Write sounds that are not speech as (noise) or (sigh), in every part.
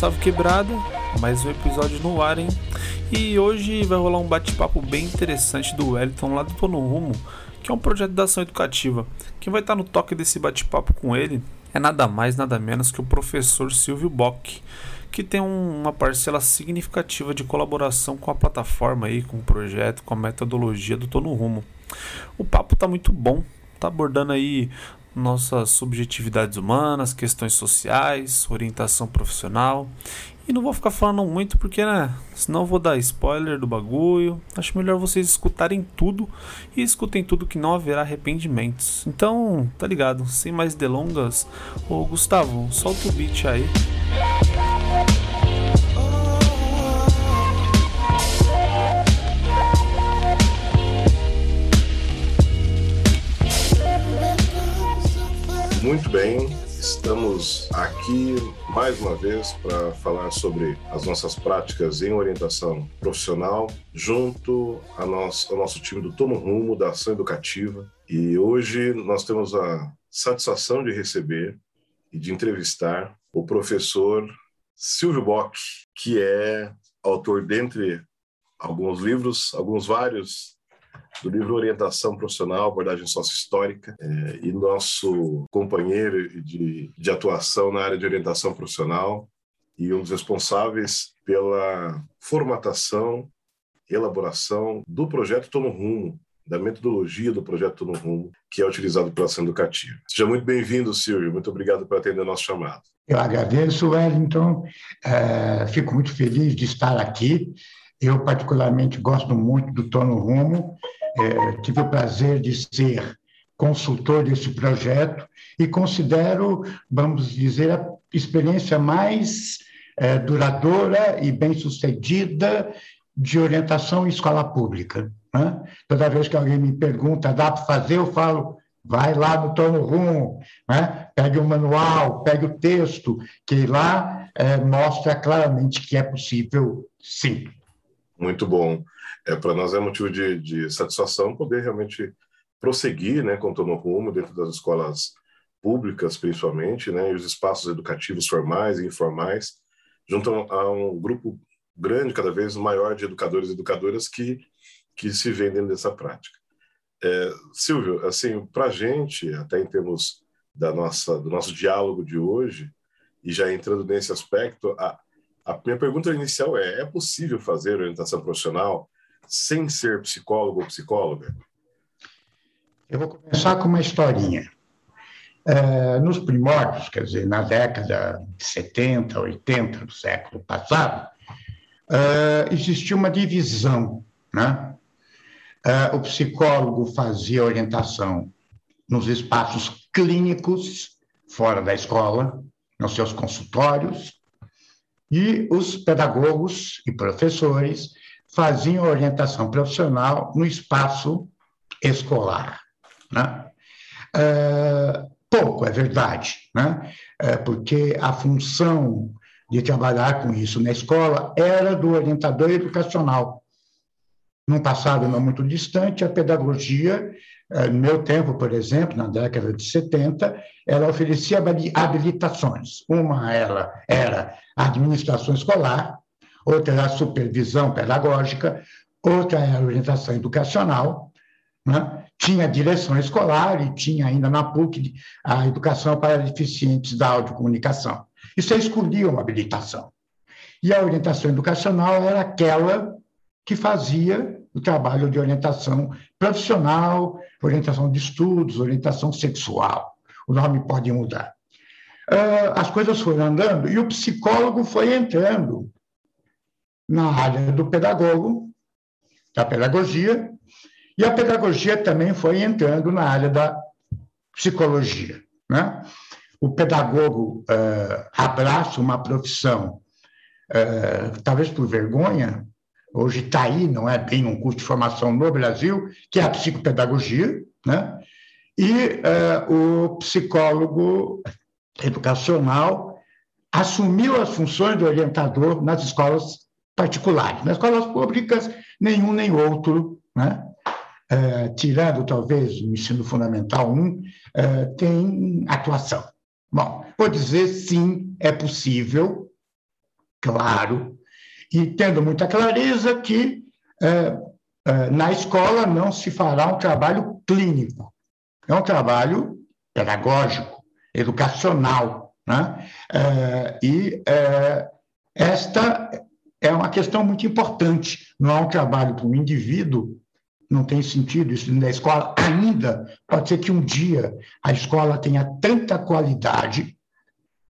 salve quebrada, mais um episódio no ar, hein? E hoje vai rolar um bate-papo bem interessante do Wellington lá do Tô no Rumo, que é um projeto de ação educativa. Quem vai estar no toque desse bate-papo com ele é nada mais, nada menos que o professor Silvio Bock, que tem um, uma parcela significativa de colaboração com a plataforma aí, com o projeto, com a metodologia do Tô no Rumo. O papo tá muito bom, tá abordando aí nossas subjetividades humanas, questões sociais, orientação profissional. E não vou ficar falando muito porque, né? Senão vou dar spoiler do bagulho. Acho melhor vocês escutarem tudo e escutem tudo que não haverá arrependimentos. Então, tá ligado? Sem mais delongas, ô Gustavo, solta o beat aí. Muito bem, estamos aqui mais uma vez para falar sobre as nossas práticas em orientação profissional, junto a nosso, ao nosso time do Tomo Rumo, da Ação Educativa. E hoje nós temos a satisfação de receber e de entrevistar o professor Silvio Bock, que é autor, dentre alguns livros, alguns vários do livro Orientação Profissional, Abordagem Sócio-Histórica, é, e nosso companheiro de, de atuação na área de orientação profissional e um dos responsáveis pela formatação, elaboração do projeto Tô no Rumo, da metodologia do projeto Tô no Rumo, que é utilizado pela ação educativa. Seja muito bem-vindo, Silvio. Muito obrigado por atender o nosso chamado. Eu agradeço, Wellington. É, fico muito feliz de estar aqui. Eu, particularmente, gosto muito do Tô no Rumo é, tive o prazer de ser consultor desse projeto e considero, vamos dizer, a experiência mais é, duradoura e bem-sucedida de orientação em escola pública. Né? Toda vez que alguém me pergunta, dá para fazer, eu falo, vai lá no Tono Rumo, né? pegue o manual, pegue o texto, que lá é, mostra claramente que é possível, sim. Muito bom é, para nós é motivo de, de, satisfação poder realmente prosseguir né, com o Rumo dentro das escolas públicas, principalmente, né, e os espaços educativos formais e informais, junto a um grupo grande, cada vez maior de educadores e educadoras que, que se vendem dessa prática. É, Silvio, assim, para a gente, até em termos da nossa, do nosso diálogo de hoje, e já entrando nesse aspecto, a, a minha pergunta inicial é: é possível fazer orientação profissional sem ser psicólogo ou psicóloga? Eu vou começar com uma historinha. É, nos primórdios, quer dizer, na década de 70, 80 do século passado, é, existia uma divisão. Né? É, o psicólogo fazia orientação nos espaços clínicos, fora da escola, nos seus consultórios, e os pedagogos e professores faziam orientação profissional no espaço escolar. Né? É, pouco, é verdade, né? É, porque a função de trabalhar com isso na escola era do orientador educacional. Num passado não muito distante, a pedagogia, é, no meu tempo, por exemplo, na década de 70, ela oferecia habilitações. Uma ela era a administração escolar, outra era a supervisão pedagógica, outra era a orientação educacional, né? tinha direção escolar e tinha ainda na PUC a educação para deficientes da audiocomunicação. E você escolhia uma habilitação. E a orientação educacional era aquela que fazia o trabalho de orientação profissional, orientação de estudos, orientação sexual. O nome pode mudar. Ah, as coisas foram andando e o psicólogo foi entrando na área do pedagogo, da pedagogia, e a pedagogia também foi entrando na área da psicologia. Né? O pedagogo uh, abraça uma profissão, uh, talvez por vergonha, hoje está aí, não é bem um curso de formação no Brasil, que é a psicopedagogia, né? e uh, o psicólogo educacional assumiu as funções de orientador nas escolas particulares. Nas escolas públicas, nenhum nem outro, né? É, tirando talvez o ensino fundamental 1, é, tem atuação. Bom, vou dizer sim, é possível, claro, e tendo muita clareza que é, é, na escola não se fará um trabalho clínico, é um trabalho pedagógico, educacional. Né? É, e é, esta é uma questão muito importante, não é um trabalho para o indivíduo, não tem sentido isso na escola ainda. Pode ser que um dia a escola tenha tanta qualidade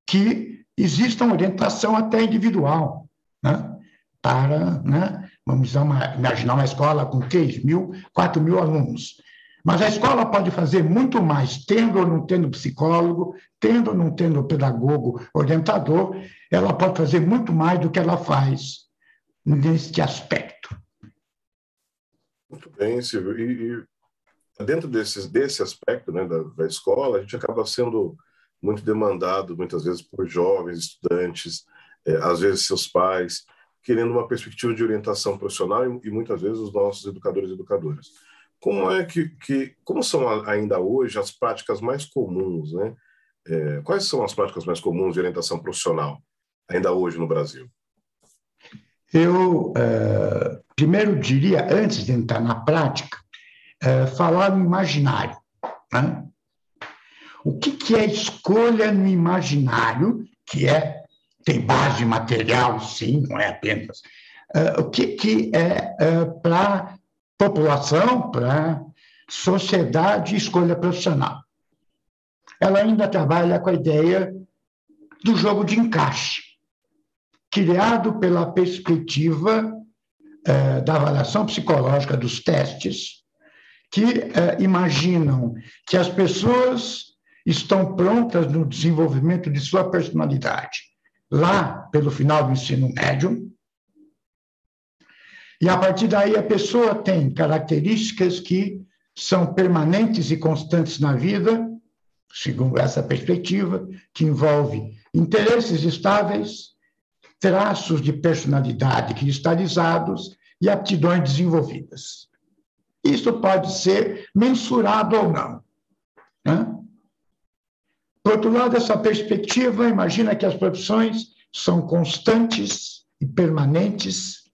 que exista uma orientação até individual, né? para, né? vamos uma, imaginar uma escola com 3 mil, 4 mil alunos. Mas a escola pode fazer muito mais, tendo ou não tendo psicólogo, tendo ou não tendo pedagogo, orientador, ela pode fazer muito mais do que ela faz neste aspecto. Muito bem, Silvio. E, e dentro desse, desse aspecto né, da, da escola, a gente acaba sendo muito demandado, muitas vezes, por jovens, estudantes, é, às vezes seus pais, querendo uma perspectiva de orientação profissional e, e muitas vezes os nossos educadores e educadoras. Como é que, que como são ainda hoje as práticas mais comuns, né? É, quais são as práticas mais comuns de orientação profissional ainda hoje no Brasil? Eu uh, primeiro diria, antes de entrar na prática, uh, falar no imaginário. Né? O que, que é escolha no imaginário, que é tem base material, sim, não é apenas. Uh, o que, que é para população, para sociedade, escolha profissional? Ela ainda trabalha com a ideia do jogo de encaixe criado pela perspectiva eh, da avaliação psicológica dos testes, que eh, imaginam que as pessoas estão prontas no desenvolvimento de sua personalidade, lá pelo final do ensino médio, e a partir daí a pessoa tem características que são permanentes e constantes na vida, segundo essa perspectiva, que envolve interesses estáveis, traços de personalidade cristalizados e aptidões desenvolvidas. Isso pode ser mensurado ou não. Né? Por outro lado, essa perspectiva imagina que as profissões são constantes e permanentes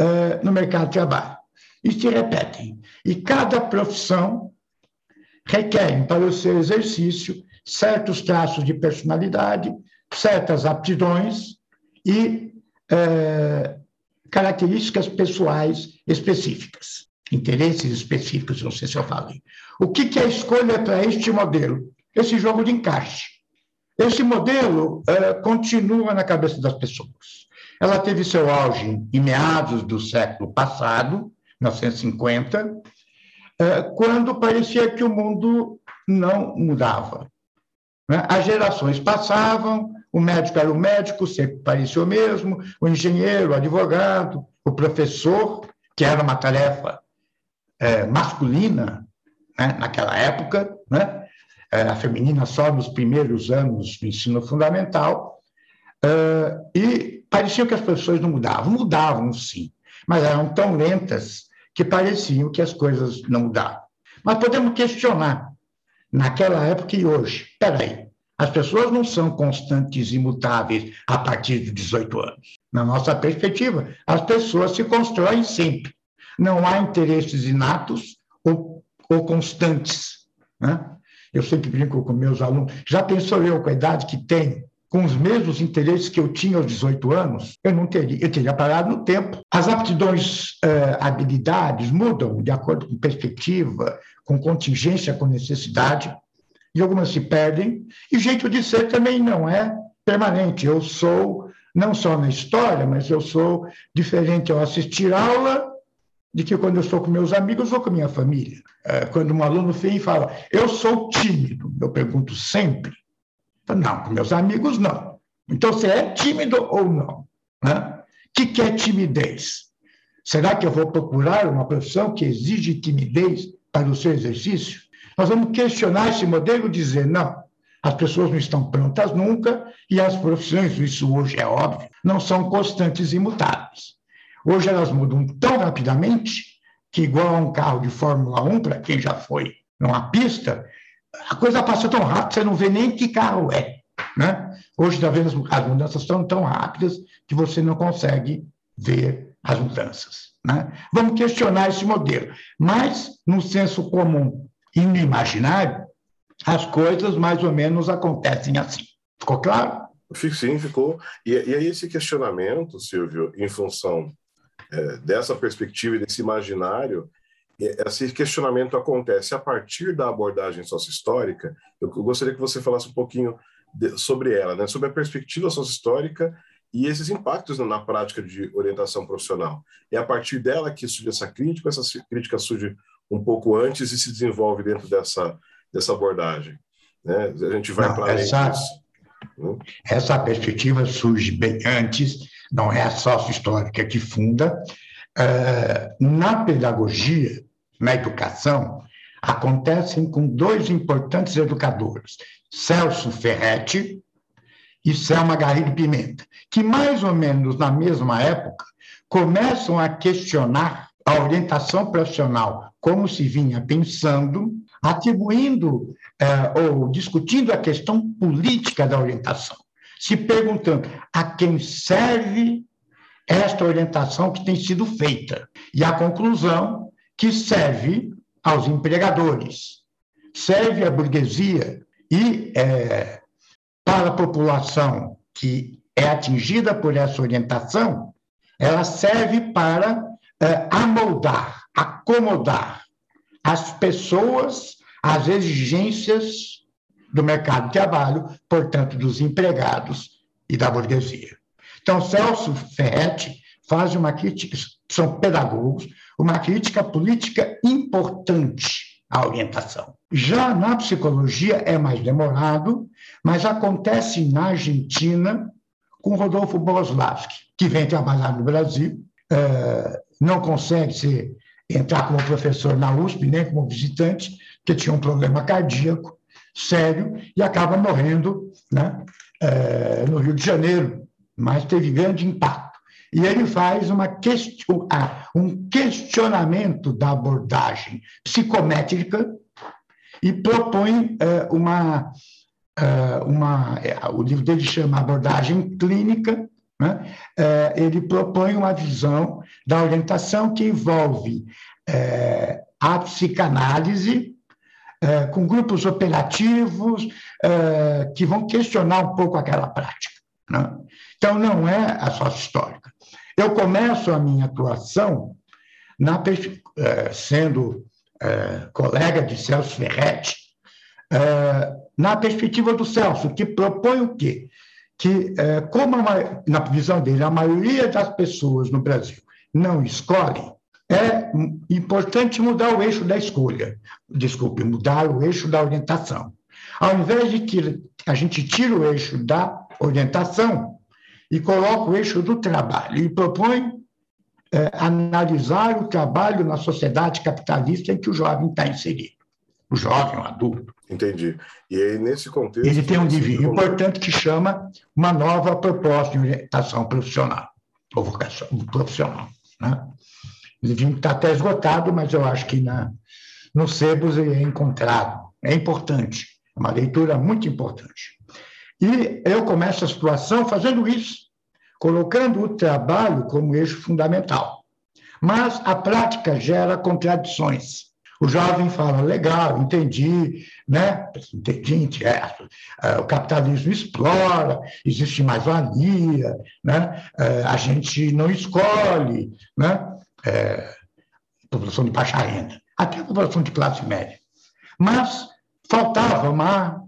uh, no mercado de trabalho e se repetem. E cada profissão requer, para o seu exercício, certos traços de personalidade, certas aptidões e é, características pessoais específicas, interesses específicos, não sei se eu falei. O que, que é a escolha para este modelo? Esse jogo de encaixe. Esse modelo é, continua na cabeça das pessoas. Ela teve seu auge em meados do século passado, 1950, é, quando parecia que o mundo não mudava. Né? As gerações passavam, o médico era o médico, sempre parecia o mesmo, o engenheiro, o advogado, o professor, que era uma tarefa é, masculina né, naquela época, né, era feminina só nos primeiros anos do ensino fundamental, e parecia que as pessoas não mudavam. Mudavam, sim, mas eram tão lentas que pareciam que as coisas não mudavam. Mas podemos questionar, naquela época e hoje, peraí, as pessoas não são constantes e imutáveis a partir de 18 anos. Na nossa perspectiva, as pessoas se constroem sempre. Não há interesses inatos ou, ou constantes. Né? Eu sempre brinco com meus alunos. Já pensou eu, com a idade que tenho, com os mesmos interesses que eu tinha aos 18 anos, eu não teria, eu teria parado no tempo. As aptidões, eh, habilidades mudam de acordo com perspectiva, com contingência, com necessidade e algumas se perdem, e o jeito de ser também não é permanente. Eu sou, não só na história, mas eu sou diferente ao assistir aula de que quando eu estou com meus amigos ou com minha família. É, quando um aluno vem e fala, eu sou tímido, eu pergunto sempre. Não, com meus amigos não. Então, você é tímido ou não? Né? O que, que é timidez? Será que eu vou procurar uma profissão que exige timidez para o seu exercício? Nós vamos questionar esse modelo e dizer, não, as pessoas não estão prontas nunca e as profissões, isso hoje é óbvio, não são constantes e imutáveis. Hoje elas mudam tão rapidamente que, igual a um carro de Fórmula 1, para quem já foi numa pista, a coisa passa tão rápido que você não vê nem que carro é. Né? Hoje, talvez as mudanças são tão rápidas que você não consegue ver as mudanças. Né? Vamos questionar esse modelo. Mas, no senso comum e no imaginário, as coisas mais ou menos acontecem assim. Ficou claro? Sim, ficou. E, e aí esse questionamento, Silvio, em função é, dessa perspectiva e desse imaginário, esse questionamento acontece a partir da abordagem sócio-histórica. Eu gostaria que você falasse um pouquinho de, sobre ela, né? sobre a perspectiva sócio-histórica e esses impactos na prática de orientação profissional. É a partir dela que surge essa crítica, essa crítica surge um pouco antes e se desenvolve dentro dessa, dessa abordagem. Né? A gente vai para essa, né? essa perspectiva surge bem antes, não é a sócio-histórica que funda. Uh, na pedagogia, na educação, acontecem com dois importantes educadores, Celso Ferretti e Selma Garrido Pimenta, que mais ou menos na mesma época começam a questionar a orientação profissional como se vinha pensando, atribuindo eh, ou discutindo a questão política da orientação, se perguntando a quem serve esta orientação que tem sido feita. E a conclusão que serve aos empregadores, serve à burguesia e é, para a população que é atingida por essa orientação, ela serve para é, amoldar, acomodar as pessoas às exigências do mercado de trabalho, portanto, dos empregados e da burguesia. Então, Celso Ferretti faz uma crítica, são pedagogos, uma crítica política importante à orientação. Já na psicologia é mais demorado, mas acontece na Argentina com Rodolfo Boslavski, que vem trabalhar no Brasil, é, não consegue ser, entrar como professor na USP, nem como visitante, porque tinha um problema cardíaco sério e acaba morrendo né, é, no Rio de Janeiro, mas teve grande impacto. E ele faz uma question, um questionamento da abordagem psicométrica e propõe uh, uma, uh, uma. O livro dele chama Abordagem Clínica. Né? Ele propõe uma visão da orientação que envolve a psicanálise, com grupos operativos que vão questionar um pouco aquela prática. Né? Então, não é a sócio histórica. Eu começo a minha atuação na, eh, sendo é, colega de Celso Ferretti, é, na perspectiva do Celso, que propõe o quê? Que, é, como a, na visão dele, a maioria das pessoas no Brasil não escolhem, é importante mudar o eixo da escolha, desculpe, mudar o eixo da orientação. Ao invés de que a gente tira o eixo da orientação e coloca o eixo do trabalho e propõe é, analisar o trabalho na sociedade capitalista em que o jovem está inserido. O jovem, o adulto. Entendi. E aí, nesse contexto. Ele tem um desvio importante que chama uma nova proposta de orientação profissional, ou vocação profissional. Né? Está até esgotado, mas eu acho que na, no Sebos ele é encontrado. É importante, é uma leitura muito importante. E eu começo a situação fazendo isso, colocando o trabalho como eixo fundamental. Mas a prática gera contradições. O jovem fala, legal, entendi, né? Entendi, é, é, o capitalismo explora, existe mais-valia, né? É, a gente não escolhe, né? É, população de baixa renda, até a população de classe média. Mas faltava uma.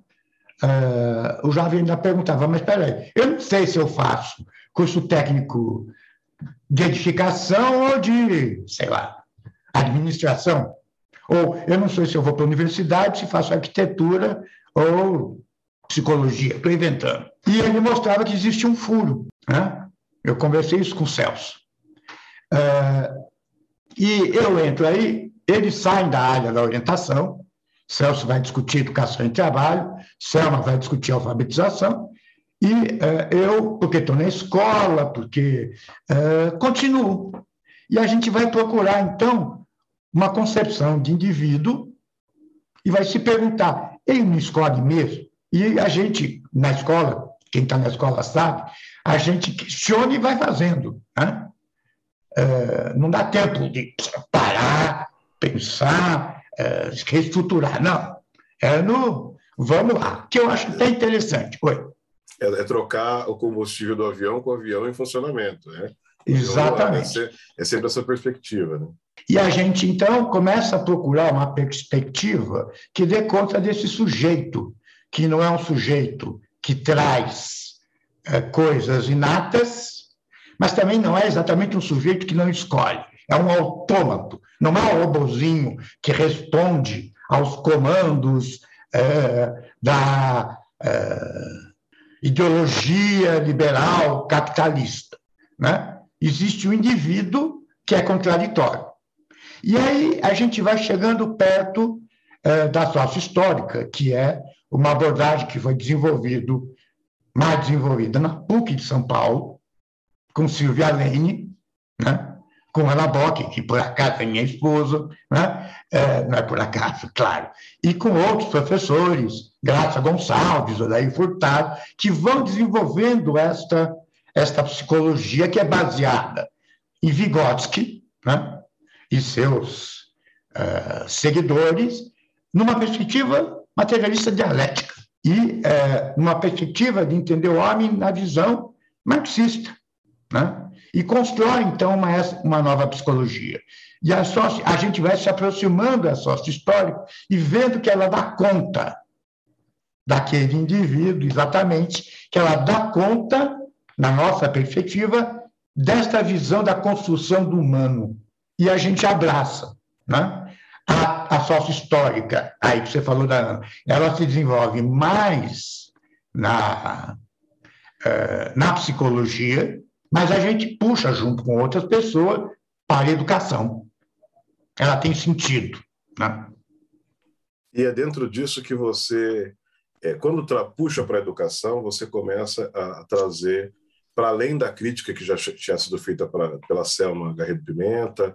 Uh, o jovem ainda perguntava, mas espera aí, eu não sei se eu faço curso técnico de edificação ou de, sei lá, administração. Ou eu não sei se eu vou para a universidade, se faço arquitetura ou psicologia, estou inventando. E ele mostrava que existe um furo. Né? Eu conversei isso com o Celso. Uh, e eu entro aí, eles saem da área da orientação, Celso vai discutir educação e trabalho, Selma vai discutir alfabetização, e uh, eu, porque estou na escola, porque uh, continuo. E a gente vai procurar, então, uma concepção de indivíduo e vai se perguntar: ele me escolhe mesmo? E a gente, na escola, quem está na escola sabe, a gente questiona e vai fazendo. Né? É, não dá tempo de parar, pensar, é, reestruturar, não. É no vamos lá, que eu acho até interessante. Oi. É, é, trocar o combustível do avião com o avião em funcionamento. Né? Exatamente. É, é sempre essa perspectiva. Né? E a gente, então, começa a procurar uma perspectiva que dê conta desse sujeito, que não é um sujeito que traz é, coisas inatas, mas também não é exatamente um sujeito que não escolhe. É um autômato, não é um robozinho que responde aos comandos é, da é, ideologia liberal capitalista. Né? Existe um indivíduo que é contraditório. E aí a gente vai chegando perto é, da sócio histórica, que é uma abordagem que foi desenvolvido, mais desenvolvida na PUC de São Paulo, com Silvia Lane, né? com Ana Bock, que por acaso é minha esposa, né? É, não é por acaso, claro, e com outros professores, Graça Gonçalves, Odair Furtado, que vão desenvolvendo esta, esta psicologia que é baseada em Vygotsky né? e seus uh, seguidores, numa perspectiva materialista dialética e uh, numa perspectiva de entender o homem na visão marxista. Né? e constrói, então, uma, uma nova psicologia. E a, sócio, a gente vai se aproximando da sócio histórica e vendo que ela dá conta daquele indivíduo, exatamente, que ela dá conta, na nossa perspectiva, desta visão da construção do humano. E a gente abraça. Né? A, a sócio histórica, aí que você falou da Ana, ela se desenvolve mais na, uh, na psicologia, mas a gente puxa junto com outras pessoas para a educação. Ela tem sentido. Né? E é dentro disso que você, é, quando puxa para a educação, você começa a trazer, para além da crítica que já tinha sido feita pra, pela Selma Garrido Pimenta,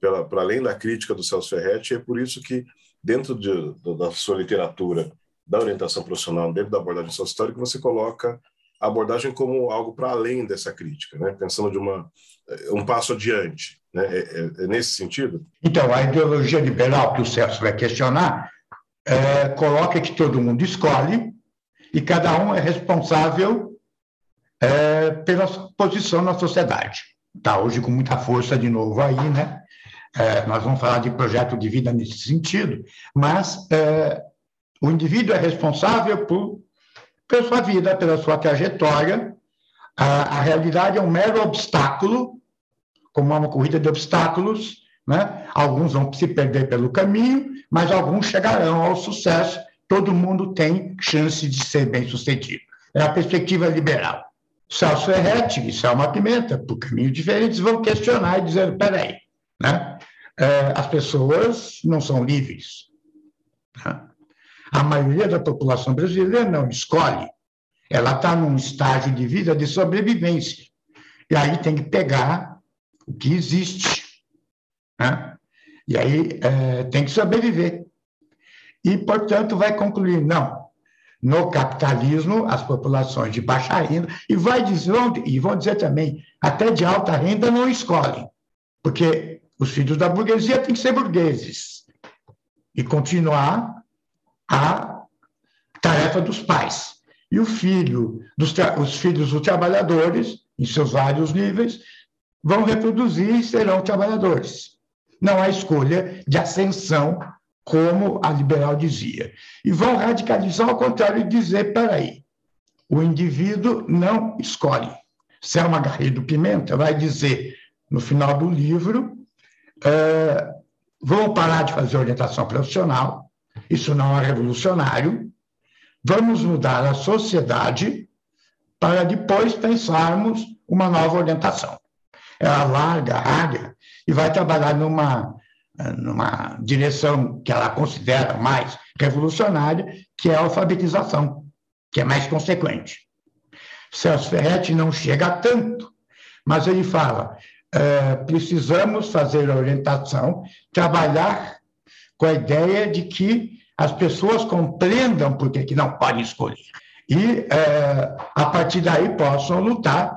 para além da crítica do Celso Ferretti, é por isso que, dentro de, da sua literatura, da orientação profissional, dentro da abordagem histórica, você coloca a abordagem como algo para além dessa crítica, né? pensando de uma, eh, um passo adiante. Né? É, é, é, nesse sentido? Então, a ideologia liberal que o Celso vai questionar é, coloca que todo mundo escolhe e cada um é responsável é, pela posição na sociedade. Está hoje com muita força de novo aí, né? É, nós vamos falar de projeto de vida nesse sentido, mas é, o indivíduo é responsável por pela sua vida, pela sua trajetória. A, a realidade é um mero obstáculo, como uma corrida de obstáculos. Né? Alguns vão se perder pelo caminho, mas alguns chegarão ao sucesso. Todo mundo tem chance de ser bem-sucedido. É a perspectiva liberal. Celso Ferretti e Selma Pimenta, por caminhos diferentes, vão questionar e dizer: peraí, né? É, as pessoas não são livres. Né? A maioria da população brasileira não escolhe. Ela está num estágio de vida de sobrevivência. E aí tem que pegar o que existe. Né? E aí é, tem que sobreviver. E, portanto, vai concluir: não, no capitalismo, as populações de baixa renda, e, vai dizer, e vão dizer também, até de alta renda não escolhem, porque os filhos da burguesia têm que ser burgueses e continuar a tarefa dos pais. E o filho, dos, os filhos dos trabalhadores, em seus vários níveis, vão reproduzir e serão trabalhadores. Não há escolha de ascensão, como a liberal dizia. E vão radicalizar ao contrário e dizer: peraí, o indivíduo não escolhe. Selma Garrido Pimenta vai dizer, no final do livro, é, vão parar de fazer orientação profissional, isso não é revolucionário. Vamos mudar a sociedade para depois pensarmos uma nova orientação. Ela larga a área e vai trabalhar numa, numa direção que ela considera mais revolucionária, que é a alfabetização, que é mais consequente. Celso Ferretti não chega a tanto, mas ele fala: é, precisamos fazer a orientação, trabalhar com a ideia de que as pessoas compreendam por que não podem escolher. e é, a partir daí possam lutar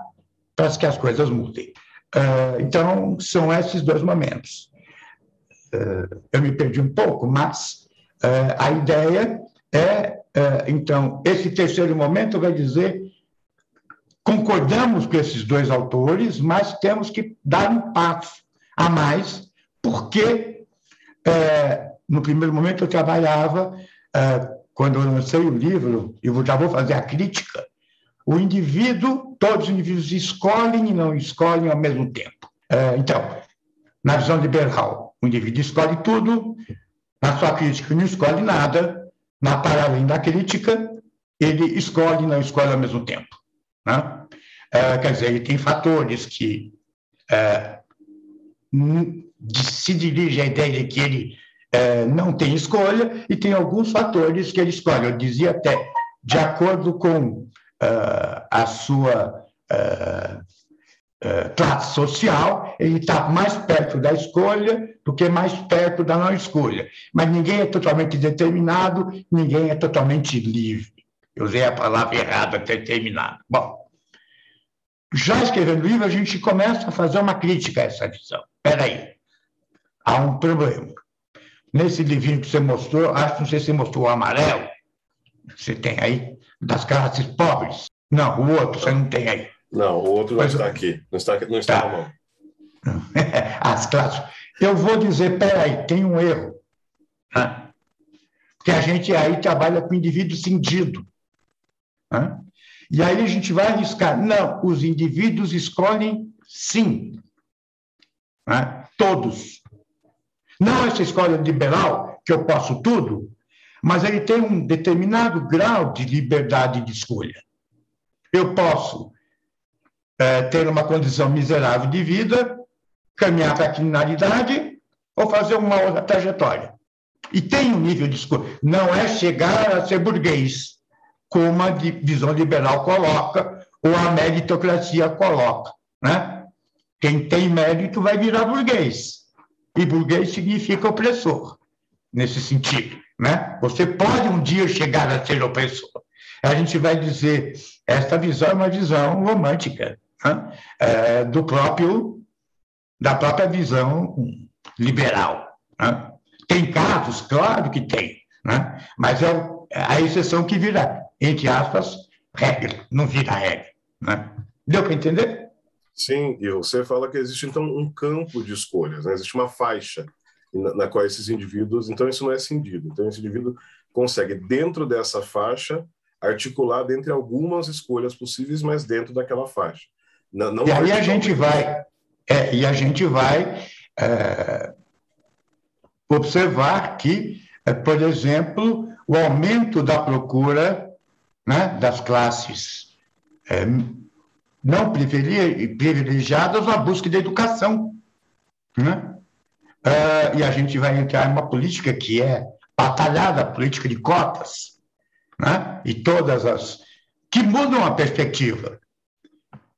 para que as coisas mudem. É, então, são esses dois momentos. É, eu me perdi um pouco, mas é, a ideia é, é, então, esse terceiro momento vai dizer concordamos com esses dois autores, mas temos que dar um passo a mais, porque no primeiro momento eu trabalhava, quando eu lancei o livro, e já vou fazer a crítica, o indivíduo, todos os indivíduos escolhem e não escolhem ao mesmo tempo. Então, na visão liberal, o indivíduo escolhe tudo, na sua crítica não escolhe nada, na paralelo da crítica, ele escolhe e não escolhe ao mesmo tempo. Né? É, quer dizer, ele tem fatores que é, se dirigem à ideia de que ele é, não tem escolha, e tem alguns fatores que ele escolhe. Eu dizia até, de acordo com uh, a sua uh, uh, classe social, ele está mais perto da escolha do que mais perto da não escolha. Mas ninguém é totalmente determinado, ninguém é totalmente livre. Eu usei a palavra errada, determinado. Bom, já escrevendo o livro, a gente começa a fazer uma crítica a essa visão. Espera aí, há um problema. Nesse livrinho que você mostrou, acho que não sei se você mostrou o amarelo, você tem aí, das classes pobres. Não, o outro você não tem aí. Não, o outro não está aqui. Não está, não está tá. na mão. (laughs) As classes. Eu vou dizer, peraí, tem um erro. Né? Porque a gente aí trabalha com indivíduo cindido. Né? E aí a gente vai arriscar. Não, os indivíduos escolhem sim. Né? Todos. Não essa escolha liberal, que eu posso tudo, mas ele tem um determinado grau de liberdade de escolha. Eu posso é, ter uma condição miserável de vida, caminhar para a criminalidade ou fazer uma outra trajetória. E tem um nível de escolha. Não é chegar a ser burguês, como a visão liberal coloca, ou a meritocracia coloca. Né? Quem tem mérito vai virar burguês. E burguês significa opressor, nesse sentido. Né? Você pode um dia chegar a ser opressor. A gente vai dizer, esta visão é uma visão romântica né? é, do próprio, da própria visão liberal. Né? Tem casos, claro que tem, né? mas é a exceção que vira, entre aspas, regra, não vira regra. Né? Deu para entender? Sim, e você fala que existe então um campo de escolhas, né? existe uma faixa na, na qual esses indivíduos, então isso não é cindido. Então esse indivíduo consegue dentro dessa faixa articular dentre algumas escolhas possíveis, mas dentro daquela faixa. Não, não e aí a gente vai, é, e a gente vai é, observar que, é, por exemplo, o aumento da procura né, das classes é, não privilegiadas na busca de educação. Né? Uh, e a gente vai entrar em uma política que é batalhada, política de cotas, né? e todas as. que mudam a perspectiva.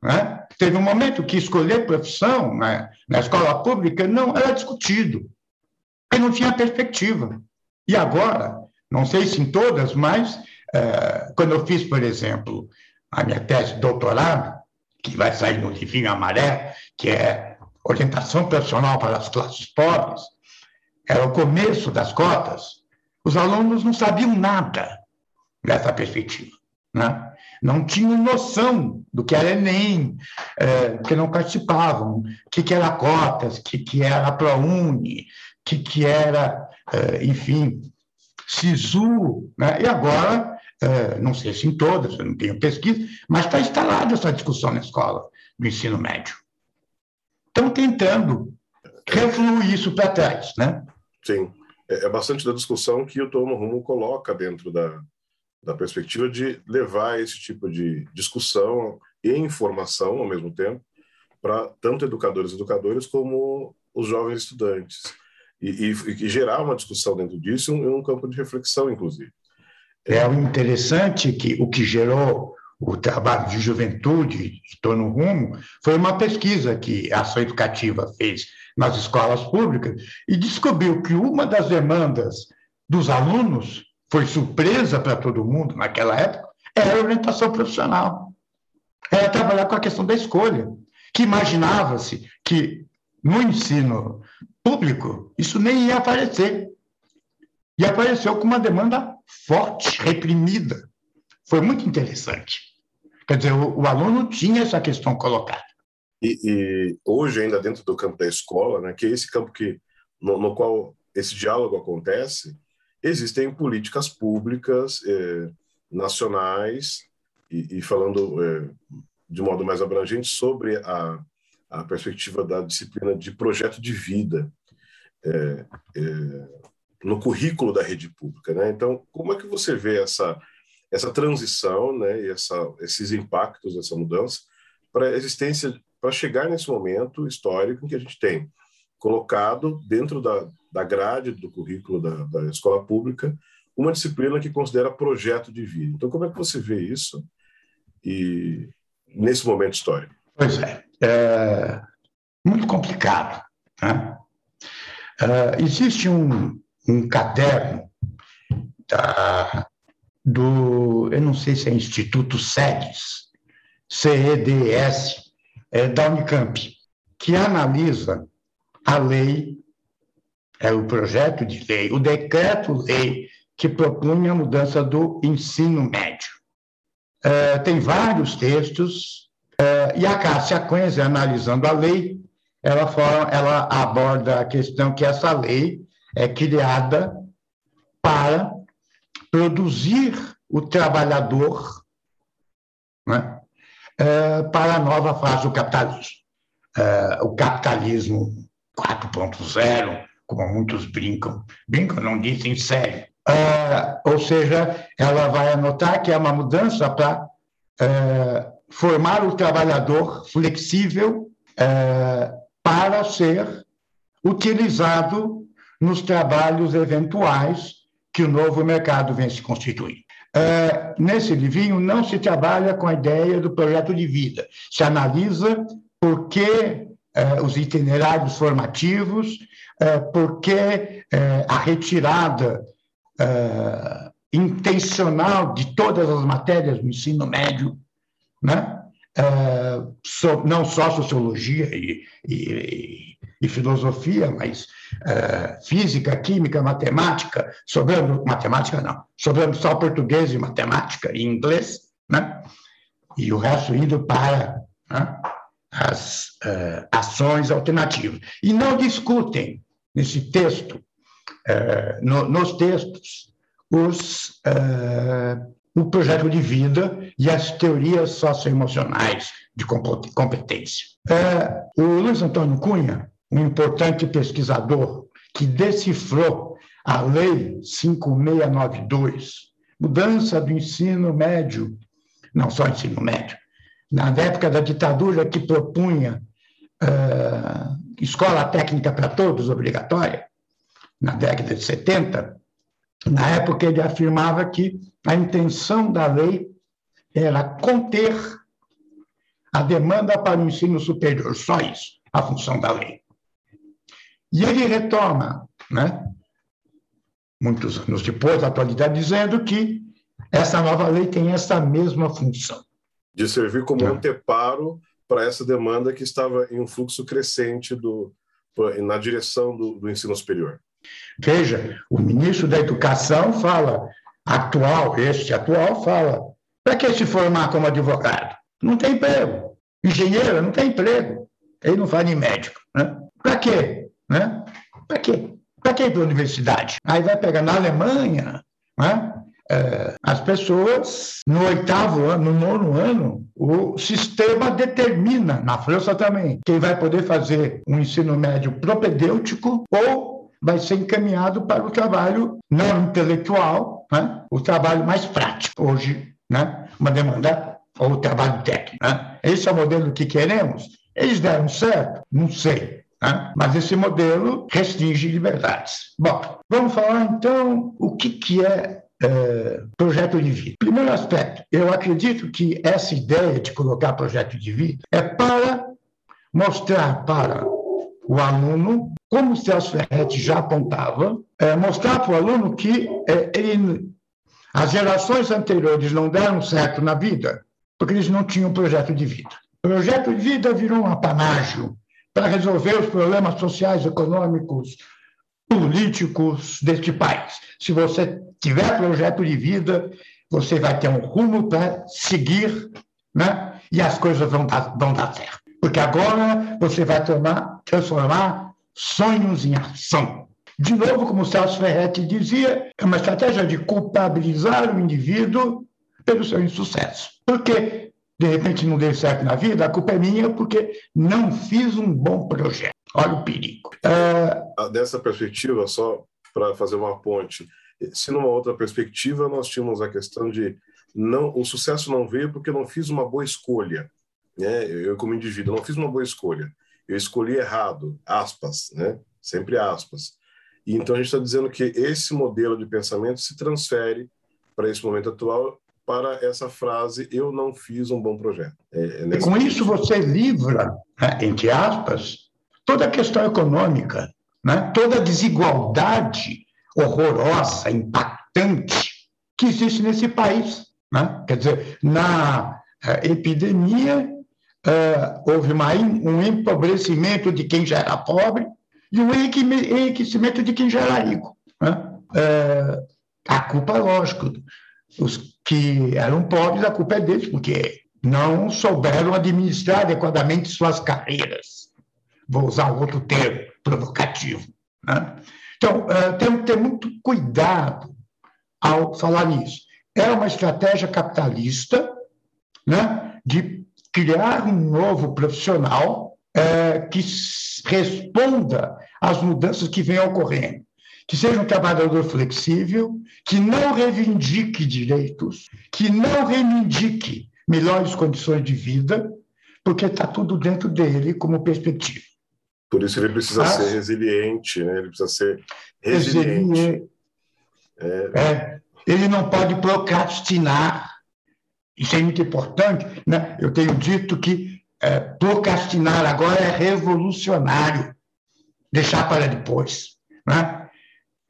Né? Teve um momento que escolher profissão né, na escola pública não era discutido, porque não tinha perspectiva. E agora, não sei se em todas, mas uh, quando eu fiz, por exemplo, a minha tese de doutorado, que vai sair no livrinho amarelo, que é orientação profissional para as classes pobres, era o começo das cotas, os alunos não sabiam nada dessa perspectiva. Né? Não tinham noção do que era Enem, é, porque não participavam, o que, que era cotas, o que, que era ProUni, o que, que era, é, enfim, SISU. Né? E agora, é, não sei se em todas, eu não tenho pesquisa, mas está instalada essa discussão na escola, no ensino médio estão tentando refluir isso para trás, né? Sim, é, é bastante da discussão que o Tomo Rumo coloca dentro da, da perspectiva de levar esse tipo de discussão e informação ao mesmo tempo para tanto educadores e educadores como os jovens estudantes e, e, e gerar uma discussão dentro disso em um, um campo de reflexão, inclusive. É interessante que o que gerou o trabalho de juventude Estou no Rumo, foi uma pesquisa que a Ação Educativa fez nas escolas públicas e descobriu que uma das demandas dos alunos, foi surpresa para todo mundo naquela época, era orientação profissional. Era trabalhar com a questão da escolha, que imaginava-se que no ensino público isso nem ia aparecer. E apareceu com uma demanda forte, reprimida. Foi muito interessante. Quer dizer, o, o aluno tinha essa questão colocada. E, e, hoje, ainda dentro do campo da escola, né, que é esse campo que, no, no qual esse diálogo acontece, existem políticas públicas eh, nacionais e, e falando eh, de modo mais abrangente sobre a, a perspectiva da disciplina de projeto de vida eh, no currículo da rede pública, né? Então, como é que você vê essa essa transição, né, e essa, esses impactos dessa mudança para a existência, para chegar nesse momento histórico em que a gente tem colocado dentro da, da grade do currículo da, da escola pública uma disciplina que considera projeto de vida. Então, como é que você vê isso e nesse momento histórico? Pois é, é muito complicado. Né? É, existe um, um caderno da, do, eu não sei se é Instituto CEDES, CEDS, é, da Unicamp, que analisa a lei, é o projeto de lei, o decreto-lei que propunha a mudança do ensino médio. É, tem vários textos, é, e a Cássia Quenzer, analisando a lei, ela, fala, ela aborda a questão que essa lei é criada para produzir o trabalhador né, é, para a nova fase do capitalismo. O capitalismo 4.0, como muitos brincam, brincam, não dizem sério. É, ou seja, ela vai anotar que é uma mudança para é, formar o trabalhador flexível é, para ser utilizado nos trabalhos eventuais que o novo mercado vem se constituindo. Nesse livrinho não se trabalha com a ideia do projeto de vida, se analisa por que os itinerários formativos, é, por que é, a retirada é, intencional de todas as matérias do ensino médio, né? Não só sociologia e, e, e filosofia, mas física, química, matemática, sobrando matemática não, sobrando só português e matemática e inglês, né? E o resto indo para né, as uh, ações alternativas. E não discutem nesse texto, uh, no, nos textos, os, o projeto de vida e as teorias socioemocionais de competência. o Luiz Antônio Cunha um importante pesquisador que decifrou a Lei 5692, mudança do ensino médio, não só ensino médio, na época da ditadura que propunha uh, escola técnica para todos, obrigatória, na década de 70, na época ele afirmava que a intenção da lei era conter a demanda para o ensino superior, só isso, a função da lei. E ele retoma, né, muitos anos depois, da atualidade, dizendo que essa nova lei tem essa mesma função. De servir como é. anteparo para essa demanda que estava em um fluxo crescente do, na direção do, do ensino superior. Veja, o ministro da Educação fala, atual, este atual, fala, para que se formar como advogado? Não tem emprego. Engenheiro não tem emprego. Ele não faz nem médico. Né? Para quê? Né? Para quê? Para que ir para a universidade? Aí vai pegar na Alemanha, né? As pessoas, no oitavo ano, no nono ano, o sistema determina, na França também, quem vai poder fazer um ensino médio propedêutico ou vai ser encaminhado para o trabalho não intelectual, né? o trabalho mais prático. Hoje, né? uma demanda, ou trabalho técnico. Né? Esse é o modelo que queremos? Eles deram certo? Não sei. Né? Mas esse modelo restringe liberdades. Bom, vamos falar então o que, que é, é projeto de vida. Primeiro aspecto, eu acredito que essa ideia de colocar projeto de vida é para mostrar para o aluno, como o Celso Ferretti já apontava, é, mostrar para o aluno que é, ele, As gerações anteriores não deram certo na vida porque eles não tinham projeto de vida. O projeto de vida virou um apanágio para resolver os problemas sociais, econômicos, políticos deste país. Se você tiver projeto de vida, você vai ter um rumo para seguir, né? E as coisas vão dar, vão dar certo. Porque agora você vai tomar, transformar sonhos em ação. De novo, como o Celso Ferretti dizia, é uma estratégia de culpabilizar o indivíduo pelo seu insucesso. Porque, de repente, não deu certo na vida, a culpa é minha porque não fiz um bom projeto. Olha o perigo. É... Dessa perspectiva, só para fazer uma ponte, se numa outra perspectiva nós tínhamos a questão de não o sucesso não veio porque eu não fiz uma boa escolha, né? Eu como indivíduo não fiz uma boa escolha, eu escolhi errado, aspas, né? Sempre aspas. E então a gente está dizendo que esse modelo de pensamento se transfere para esse momento atual para essa frase eu não fiz um bom projeto. É, é e com isso você livra, né, entre aspas, toda a questão econômica, né? toda a desigualdade horrorosa, impactante que existe nesse país. Né? Quer dizer, na uh, epidemia uh, houve uma, um empobrecimento de quem já era pobre e um enriquecimento de quem já era rico. Né? Uh, a culpa, lógico, os que eram pobres, a culpa é deles, porque não souberam administrar adequadamente suas carreiras. Vou usar outro termo provocativo. Né? Então, uh, temos que ter muito cuidado ao falar nisso. É uma estratégia capitalista né, de criar um novo profissional uh, que responda às mudanças que vêm ocorrendo. Que seja um trabalhador flexível, que não reivindique direitos, que não reivindique melhores condições de vida, porque está tudo dentro dele como perspectiva. Por isso ele precisa ser resiliente, né? ele precisa ser resiliente. É. É, ele não pode procrastinar. Isso é muito importante. Né? Eu tenho dito que é, procrastinar agora é revolucionário. Deixar para depois. Né?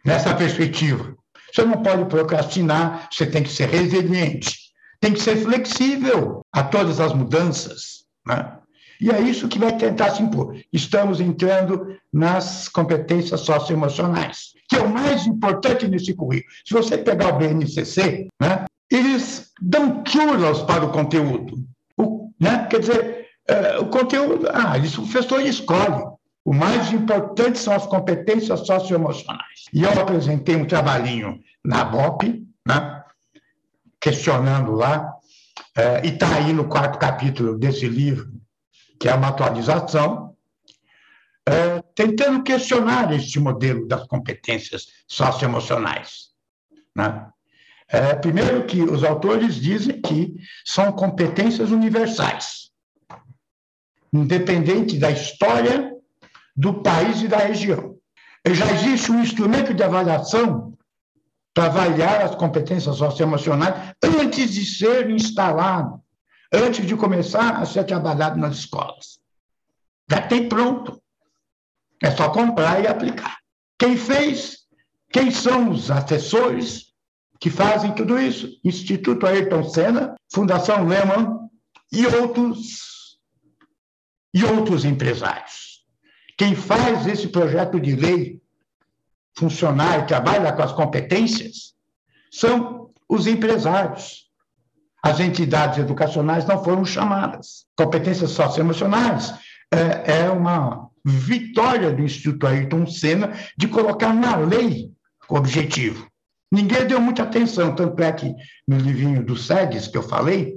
Nessa perspectiva. Você não pode procrastinar, você tem que ser resiliente. Tem que ser flexível a todas as mudanças. Né? E é isso que vai tentar se impor. Estamos entrando nas competências socioemocionais, que é o mais importante nesse currículo. Se você pegar o BNCC, né, eles dão chulas para o conteúdo. O, né, quer dizer, é, o conteúdo, ah, isso o professor escolhe. O mais importante são as competências socioemocionais. E eu apresentei um trabalhinho na BOP, né, questionando lá, é, e está aí no quarto capítulo desse livro, que é uma atualização, é, tentando questionar este modelo das competências socioemocionais. Né? É, primeiro que os autores dizem que são competências universais, independente da história do país e da região. E já existe um instrumento de avaliação para avaliar as competências socioemocionais antes de ser instalado antes de começar a ser trabalhado nas escolas. Já tem pronto. É só comprar e aplicar. Quem fez? Quem são os assessores que fazem tudo isso? Instituto Ayrton Senna, Fundação Lehman e outros e outros empresários. Quem faz esse projeto de lei funcionar e trabalha com as competências são os empresários as entidades educacionais não foram chamadas. Competências socioemocionais é, é uma vitória do Instituto Ayrton Senna de colocar na lei o objetivo. Ninguém deu muita atenção, tanto é que no livrinho do SEGS que eu falei,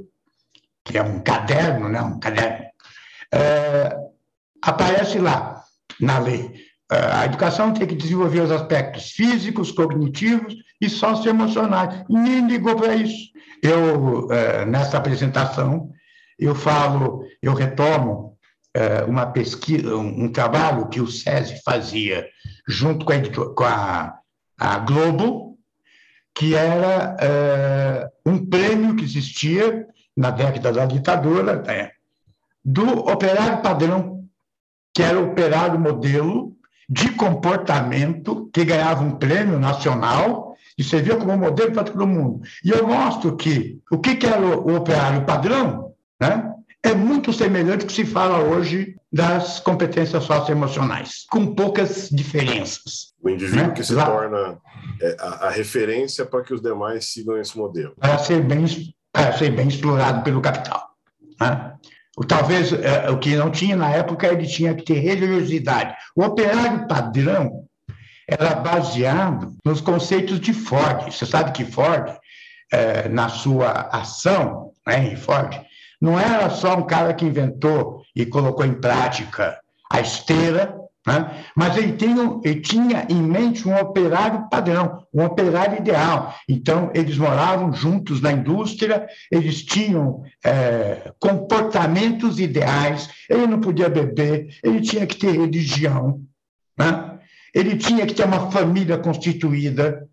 que é um caderno, né, um caderno, é, aparece lá na lei. A educação tem que desenvolver os aspectos físicos, cognitivos e socioemocionais. Ninguém ligou para isso. Eu, é, nessa apresentação, eu falo, eu retomo é, uma pesquisa, um trabalho que o SESI fazia junto com a, com a, a Globo, que era é, um prêmio que existia na década da ditadura, né, do operário padrão, que era o operário modelo de comportamento, que ganhava um prêmio nacional e servia como modelo para todo mundo. E eu mostro que o que, que era o, o operário padrão né, é muito semelhante ao que se fala hoje das competências socioemocionais, com poucas diferenças. O indivíduo né? que se Lá, torna é, a, a, referência para que os demais sigam esse modelo. Para ser bem, para ser bem explorado pelo capital. Né? Talvez é, o que não tinha na época, ele tinha que ter religiosidade. O operário padrão era baseado nos conceitos de Ford. Você sabe que Ford, é, na sua ação, né, Ford, não era só um cara que inventou e colocou em prática a esteira, né? mas ele tinha, ele tinha em mente um operário padrão, um operário ideal. Então, eles moravam juntos na indústria, eles tinham é, comportamentos ideais, ele não podia beber, ele tinha que ter religião, né? ele tinha que ter uma família constituída,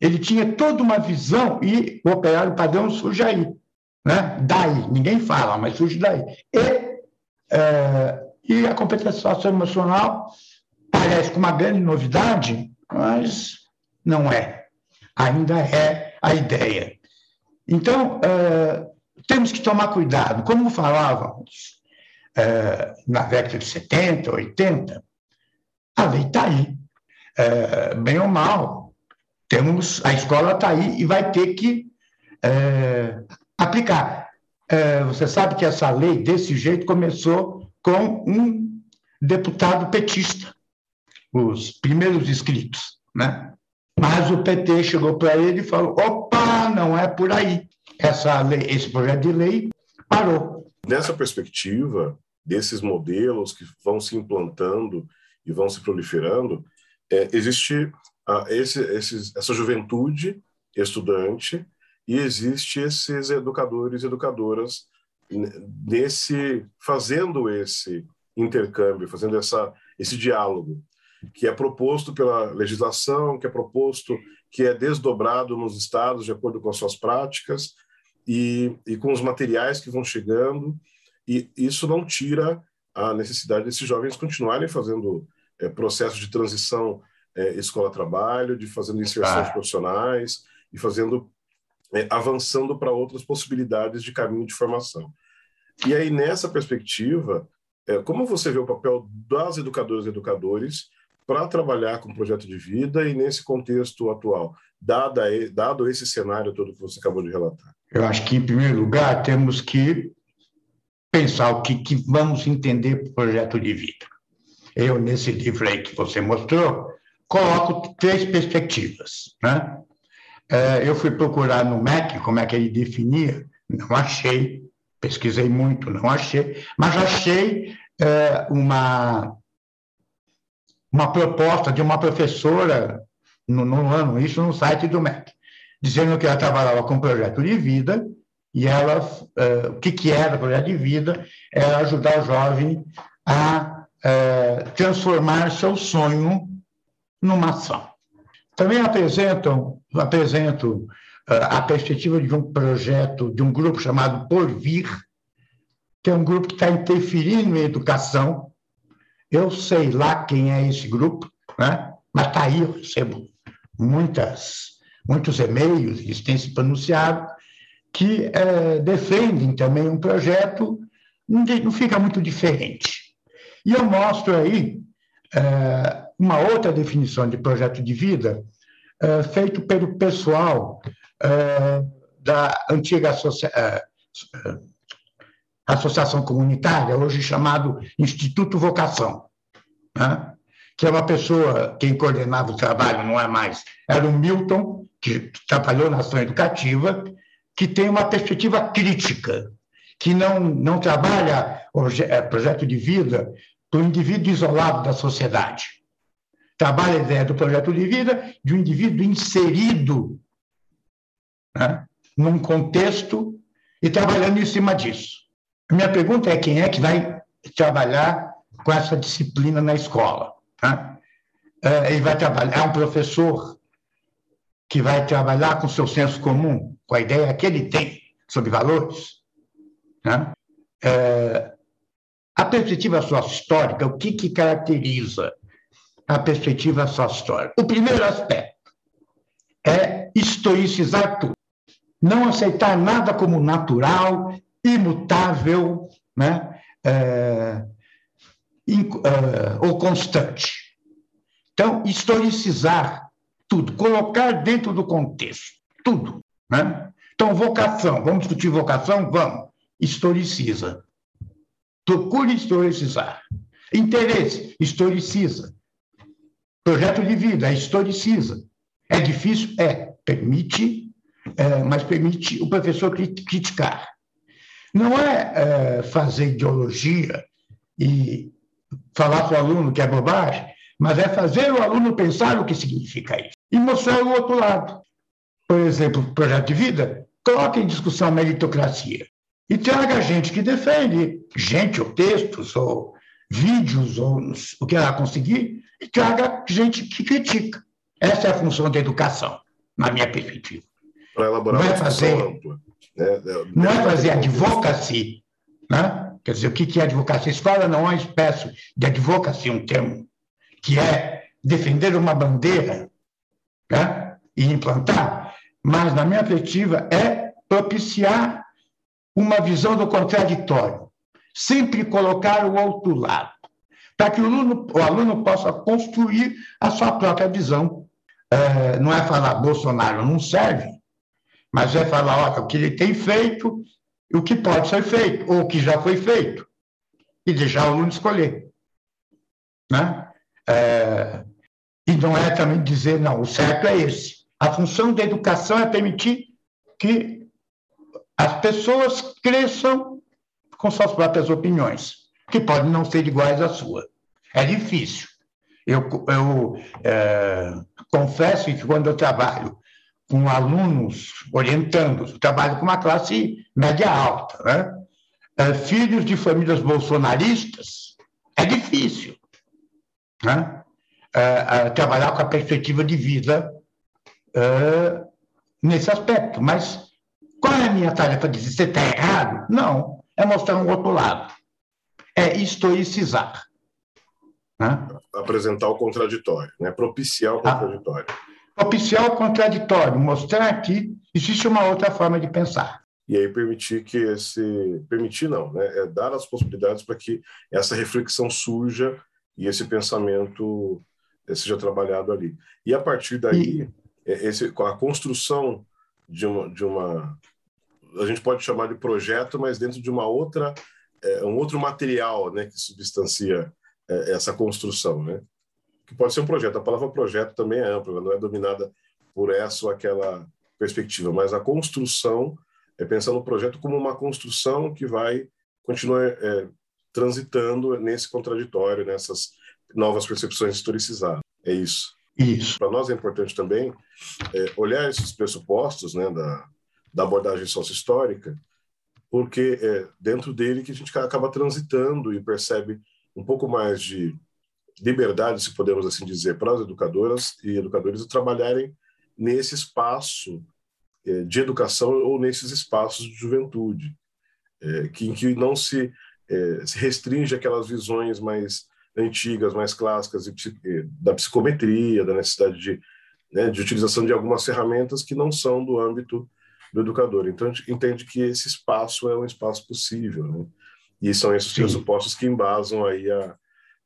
ele tinha toda uma visão, e o operário padrão surge aí. Né? Daí, ninguém fala, mas surge daí. E, é, e a competência socioemocional parece uma grande novidade, mas não é. Ainda é a ideia. Então, é, temos que tomar cuidado. Como falávamos é, na década de 70, 80, a lei está aí. É, bem ou mal, temos, a escola está aí e vai ter que aplicar. Você sabe que essa lei, desse jeito, começou com um deputado petista, os primeiros inscritos, né? Mas o PT chegou para ele e falou: opa, não é por aí. Essa lei, esse projeto de lei parou. Nessa perspectiva, desses modelos que vão se implantando e vão se proliferando, é, existe ah, esse, esses, essa juventude estudante e existe esses educadores e educadoras nesse fazendo esse intercâmbio, fazendo essa esse diálogo que é proposto pela legislação, que é proposto, que é desdobrado nos estados de acordo com as suas práticas e, e com os materiais que vão chegando e isso não tira a necessidade desses jovens continuarem fazendo é, processos de transição é, escola-trabalho, de fazendo inserções ah. profissionais e fazendo é, avançando para outras possibilidades de caminho de formação. E aí, nessa perspectiva, é, como você vê o papel das educadoras e educadores para trabalhar com o projeto de vida e nesse contexto atual, dado, esse cenário todo que você acabou de relatar? Eu acho que, em primeiro lugar, temos que pensar o que, que vamos entender por projeto de vida. Eu, nesse livro aí que você mostrou, coloco três perspectivas. Né? É, eu fui procurar no MEC como é que ele definia, não achei, pesquisei muito, não achei, mas achei é, uma, uma proposta de uma professora no, no ano, isso no site do MEC, dizendo que ela trabalhava com projeto de vida e ela, é, o que, que era projeto de vida? Era ajudar o jovem a transformar seu sonho numa ação. Também apresentam, apresento a perspectiva de um projeto, de um grupo chamado Porvir, que é um grupo que está interferindo em educação. Eu sei lá quem é esse grupo, né? mas está aí, eu recebo muitas, muitos e-mails, eles têm se pronunciado, que é, defendem também um projeto, não, fica muito diferente. E eu mostro aí é, uma outra definição de projeto de vida é, feito pelo pessoal da antiga associa é, associação comunitária, hoje chamado Instituto Vocação, né? que é uma pessoa, quem coordenava o trabalho não é mais, era o Milton, que trabalhou na ação educativa, que tem uma perspectiva crítica, que não, não trabalha o projeto de vida para o indivíduo isolado da sociedade trabalha a ideia do projeto de vida de um indivíduo inserido né, num contexto e trabalhando em cima disso. A minha pergunta é quem é que vai trabalhar com essa disciplina na escola? Né? Ele vai trabalhar, é um professor que vai trabalhar com seu senso comum, com a ideia que ele tem sobre valores. Né? É, a perspectiva sócio-histórica, o que, que caracteriza a perspectiva sócio-histórica. O primeiro aspecto é estoicizar tudo. Não aceitar nada como natural, imutável, né? É, é, ou constante. Então, historicizar tudo, colocar dentro do contexto, tudo. Né? Então, vocação, vamos discutir vocação? Vamos. Historiciza. Procure historicizar. Interesse, historiciza. Projeto de vida, historiciza. É difícil? É. Permite, é, mas permite o professor criticar. Não é, é fazer ideologia e falar para o aluno que é bobagem, mas é fazer o aluno pensar o que significa isso e mostrar o outro lado. Por exemplo, projeto de vida, coloque em discussão a meritocracia e traga gente que defende, gente ou textos ou vídeos ou o que ela conseguir, e traga gente que critica. Essa é a função da educação, na minha perspectiva. Para elaborar não é fazer, ampla, né? Não é fazer advocacy, né? Quer dizer, o que é advocacia? Escola não é uma espécie de advocacia, um termo, que é defender uma bandeira né? e implantar, mas, na minha perspectiva, é propiciar uma visão do contraditório. Sempre colocar o outro lado, para que o aluno, o aluno possa construir a sua própria visão. É, não é falar Bolsonaro não serve, mas é falar ó, o que ele tem feito o que pode ser feito, ou o que já foi feito, e deixar o aluno escolher. Né? É, e não é também dizer, não, o certo é esse. A função da educação é permitir que as pessoas cresçam com suas próprias opiniões, que podem não ser iguais à sua. É difícil. Eu, eu é, confesso que quando eu trabalho com alunos orientando, trabalho com uma classe média alta, né? É, filhos de famílias bolsonaristas, é difícil né? É, é, trabalhar com a perspectiva de vida nesse aspecto. Mas qual é a minha tarefa? Dizer você está errado? Não, é mostrar um outro lado. É historicizar. Né? Apresentar o contraditório, né? propiciar o ah. contraditório. Ah propiciar o contraditório, mostrar que existe uma outra forma de pensar. E aí permitir que esse. Permitir não, né? É dar as possibilidades para que essa reflexão surja e esse pensamento eh, seja trabalhado ali. E a partir daí, e... É, esse, a construção de uma, de uma. A gente pode chamar de projeto, mas dentro de uma outra. É, um outro material né, que substancia é, essa construção. Né? Que pode ser um projeto. A palavra projeto também é ampla, não é dominada por essa ou aquela perspectiva, mas a construção é pensar no projeto como uma construção que vai continuar é, transitando nesse contraditório, nessas novas percepções historicizadas. É isso. Isso. Para nós é importante também é, olhar esses pressupostos né, da, da abordagem sócio-histórica, porque é dentro dele que a gente acaba transitando e percebe um pouco mais de liberdade, se podemos assim dizer, para as educadoras e educadores trabalharem nesse espaço é, de educação ou nesses espaços de juventude, é, que, em que não se, é, se restringe aquelas visões mais antigas, mais clássicas da psicometria, da necessidade de, né, de utilização de algumas ferramentas que não são do âmbito do educador. Então, a gente entende que esse espaço é um espaço possível, né? E são esses Sim. pressupostos que embasam aí a,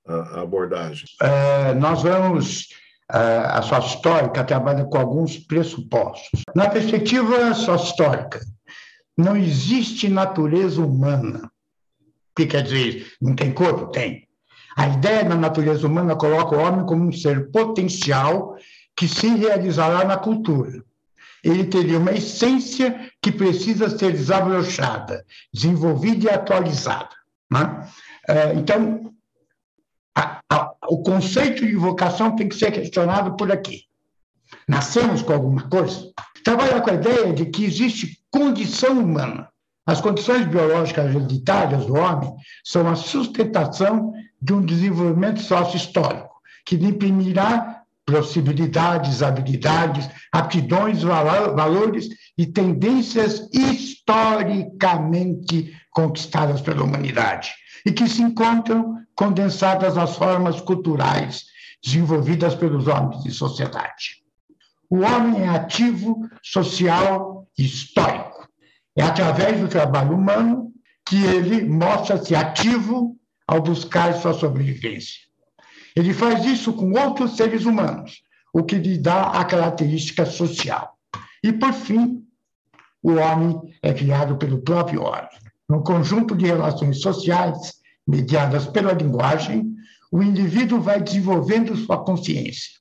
a, abordagem? É, nós vamos. É, a sócio-histórica trabalha com alguns pressupostos. Na perspectiva sócio-histórica, não existe natureza humana. O que quer dizer? Não tem corpo? Tem. A ideia da natureza humana coloca o homem como um ser potencial que se realizará na cultura. Ele teria uma essência que precisa ser desabrochada, desenvolvida e atualizada. Né? É, então, a, a, o conceito de vocação tem que ser questionado por aqui. Nascemos com alguma coisa? Trabalha com a ideia de que existe condição humana. As condições biológicas hereditárias do homem são a sustentação de um desenvolvimento sócio-histórico, que lhe imprimirá possibilidades, habilidades, aptidões, valores e tendências historicamente conquistadas pela humanidade e que se encontram condensadas nas formas culturais desenvolvidas pelos homens de sociedade. o homem é ativo, social e histórico. É através do trabalho humano que ele mostra-se ativo ao buscar sua sobrevivência. Ele faz isso com outros seres humanos, o que lhe dá a característica social. E, por fim, o homem é criado pelo próprio homem. No conjunto de relações sociais mediadas pela linguagem, o indivíduo vai desenvolvendo sua consciência.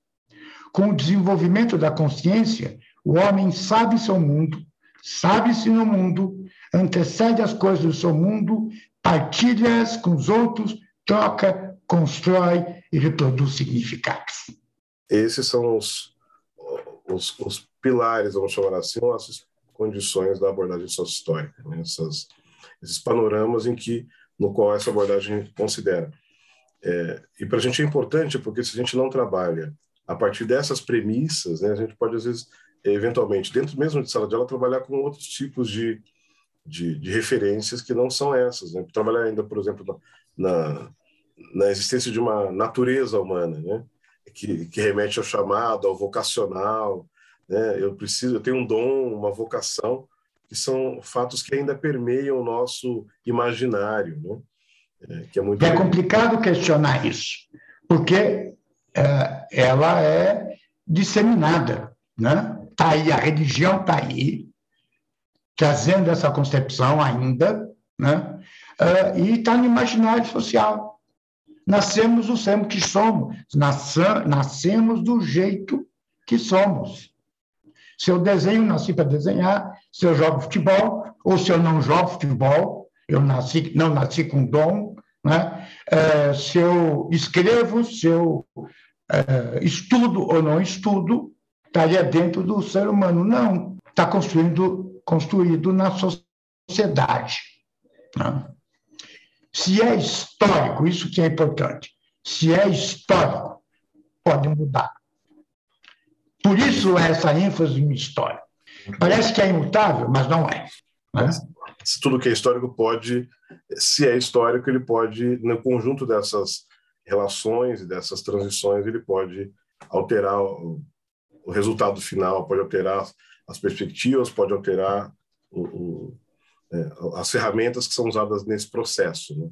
Com o desenvolvimento da consciência, o homem sabe seu mundo, sabe-se no mundo, antecede as coisas do seu mundo, partilha-as com os outros, troca, constrói e reproduz significados. Esses são os, os, os pilares, vamos chamar assim, as condições da abordagem sociohistórica, né? Essas, esses panoramas em que no qual essa abordagem considera. É, e para a gente é importante porque se a gente não trabalha a partir dessas premissas, né, a gente pode às vezes eventualmente dentro mesmo de sala de aula trabalhar com outros tipos de, de, de referências que não são essas, né? Trabalhar ainda, por exemplo, na, na existência de uma natureza humana, né? Que, que remete ao chamado, ao vocacional, né? Eu preciso, eu tenho um dom, uma vocação, que são fatos que ainda permeiam o nosso imaginário, né? É, que é muito é complicado questionar isso, porque é, ela é disseminada, né? Tá aí a religião está aí trazendo essa concepção ainda, né? É, e está no imaginário social. Nascemos o sempre que somos, nascemos do jeito que somos. Se eu desenho, nasci para desenhar. Se eu jogo futebol, ou se eu não jogo futebol, eu nasci, não nasci com dom. Né? É, se eu escrevo, se eu é, estudo ou não estudo, estaria dentro do ser humano. Não, está construído, construído na sociedade. Né? Se é histórico, isso que é importante. Se é histórico, pode mudar. Por isso essa ênfase em história. Parece que é imutável, mas não é. Né? Se tudo que é histórico pode, se é histórico, ele pode, no conjunto dessas relações e dessas transições, ele pode alterar o, o resultado final, pode alterar as perspectivas, pode alterar o, o, é, as ferramentas que são usadas nesse processo. Né?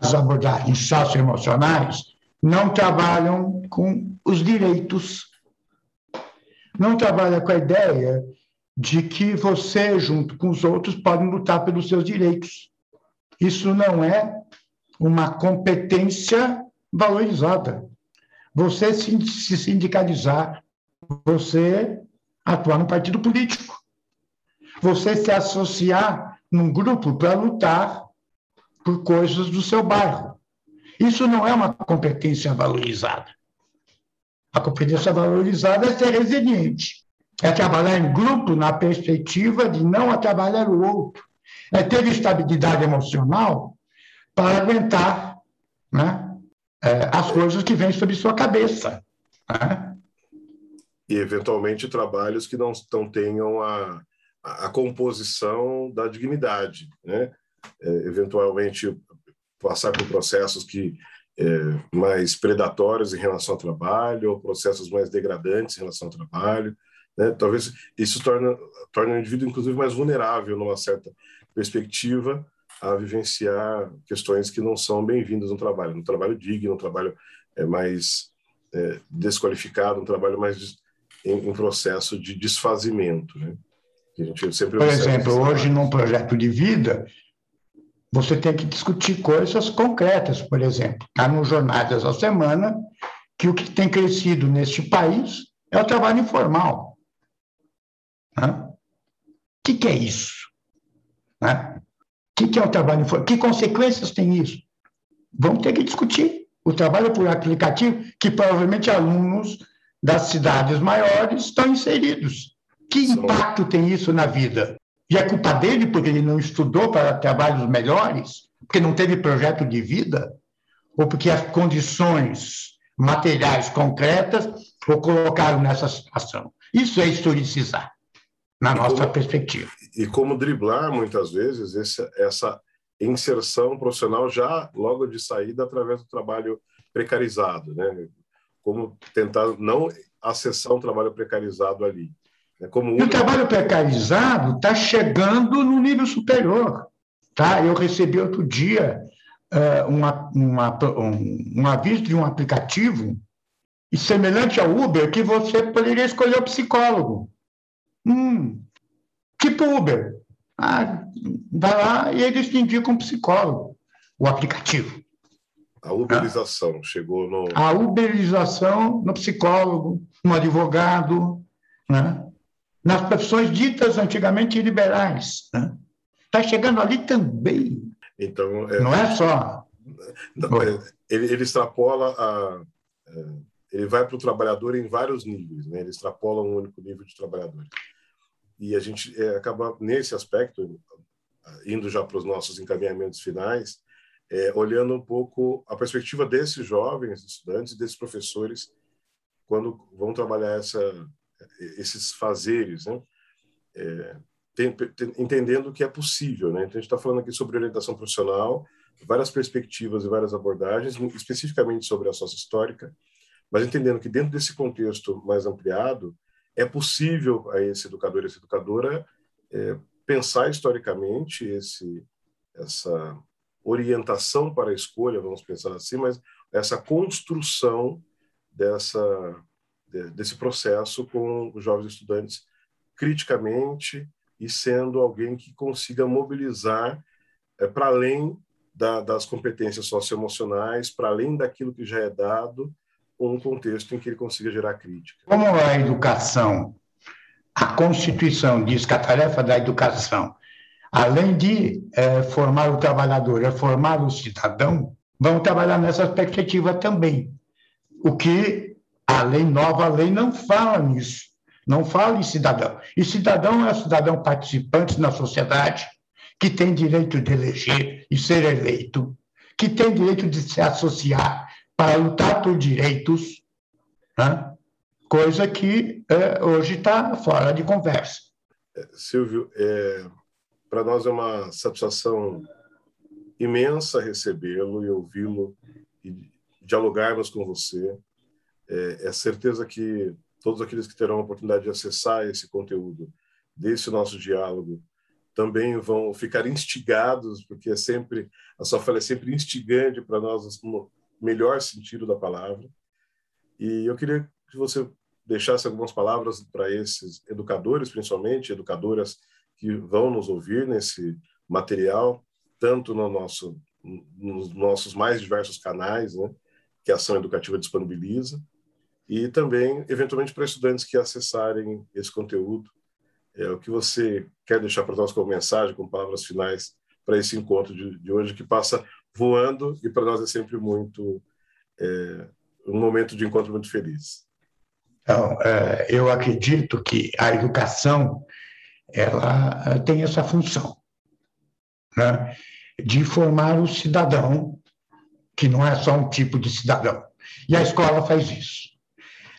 As abordagens socioemocionais não trabalham com os direitos não trabalha com a ideia de que você, junto com os outros, podem lutar pelos seus direitos. Isso não é uma competência valorizada. Você se sindicalizar, você atuar no partido político, você se associar num grupo para lutar por coisas do seu bairro. Isso não é uma competência valorizada. A competência valorizada é ser resiliente, é trabalhar em grupo na perspectiva de não atrapalhar o outro, é ter estabilidade emocional para aguentar né, é, as coisas que vêm sobre sua cabeça. Né? E, eventualmente, trabalhos que não, não tenham a, a composição da dignidade. Né? É, eventualmente, passar por processos que é, mais predatórios em relação ao trabalho, ou processos mais degradantes em relação ao trabalho. Né? Talvez isso torne, torne o indivíduo, inclusive, mais vulnerável, numa certa perspectiva, a vivenciar questões que não são bem-vindas no trabalho. No trabalho digno, no trabalho é, mais é, desqualificado, um trabalho mais em, em, processo de desfazimento. Né? Por exemplo, hoje, num projeto de vida, você tem que discutir coisas concretas, por exemplo. Está nos jornais dessa semana que o que tem crescido neste país é o trabalho informal. O que, que, é isso? O que, que é o trabalho informal? Que consequências tem isso? Vamos ter que discutir. O trabalho por aplicativo, que provavelmente alunos das cidades maiores estão inseridos. Que impacto tem isso na vida? E é culpa dele porque ele não estudou para trabalhos melhores, porque não teve projeto de vida, ou porque as condições materiais concretas o colocaram nessa situação. Isso é historicizar, na nossa como, perspectiva. E como driblar, muitas vezes, esse, essa inserção profissional já logo de saída através do trabalho precarizado, né? como tentar não acessar um trabalho precarizado ali. É como o trabalho precarizado está chegando no nível superior. Tá? Eu recebi outro dia uh, uma, uma, um, um aviso de um aplicativo e semelhante ao Uber que você poderia escolher o psicólogo. Hum, tipo Uber. Ah, vai lá e eles te indicam um psicólogo, o aplicativo. A uberização ah. chegou no. A uberização no psicólogo, no advogado, né? Nas profissões ditas antigamente liberais. Está né? Tá chegando ali também. Então, é, não é só. Não, é, ele, ele, extrapola a. É, ele vai para o trabalhador em vários níveis, né? ele extrapola um único nível de trabalhador. E a gente é, acaba, nesse aspecto, indo já para os nossos encaminhamentos finais, é, olhando um pouco a perspectiva desses jovens estudantes, desses professores, quando vão trabalhar essa, esses fazeres, né? É, tem, tem, entendendo que é possível. Né? Então, a gente está falando aqui sobre orientação profissional, várias perspectivas e várias abordagens, especificamente sobre a sócio histórica, mas entendendo que dentro desse contexto mais ampliado, é possível a esse educador e essa educadora é, pensar historicamente esse, essa orientação para a escolha, vamos pensar assim, mas essa construção dessa desse processo com os jovens estudantes criticamente e sendo alguém que consiga mobilizar é, para além da, das competências socioemocionais, para além daquilo que já é dado, um contexto em que ele consiga gerar crítica. Como a educação, a Constituição diz que a tarefa da educação, além de é, formar o trabalhador, é formar o cidadão, vão trabalhar nessa perspectiva também. O que a lei nova, a lei não fala nisso, não fala em cidadão. E cidadão é cidadão participante na sociedade, que tem direito de eleger e ser eleito, que tem direito de se associar para lutar por direitos, né? coisa que é, hoje está fora de conversa. É, Silvio, é, para nós é uma satisfação imensa recebê-lo e ouvi-lo e dialogarmos com você é, é certeza que todos aqueles que terão a oportunidade de acessar esse conteúdo desse nosso diálogo também vão ficar instigados, porque é sempre a sua fala é sempre instigante para nós no melhor sentido da palavra. E eu queria que você deixasse algumas palavras para esses educadores, principalmente educadoras que vão nos ouvir nesse material, tanto no nosso nos nossos mais diversos canais, né, que a ação educativa disponibiliza, e também, eventualmente, para estudantes que acessarem esse conteúdo. É, o que você quer deixar para nós como mensagem, com palavras finais para esse encontro de, de, hoje, que passa voando e para nós é sempre muito é, um momento de encontro muito feliz. Então, é, eu acredito que a educação ela é, tem essa função né, de formar o cidadão, que não é só um tipo de cidadão. E a escola faz isso.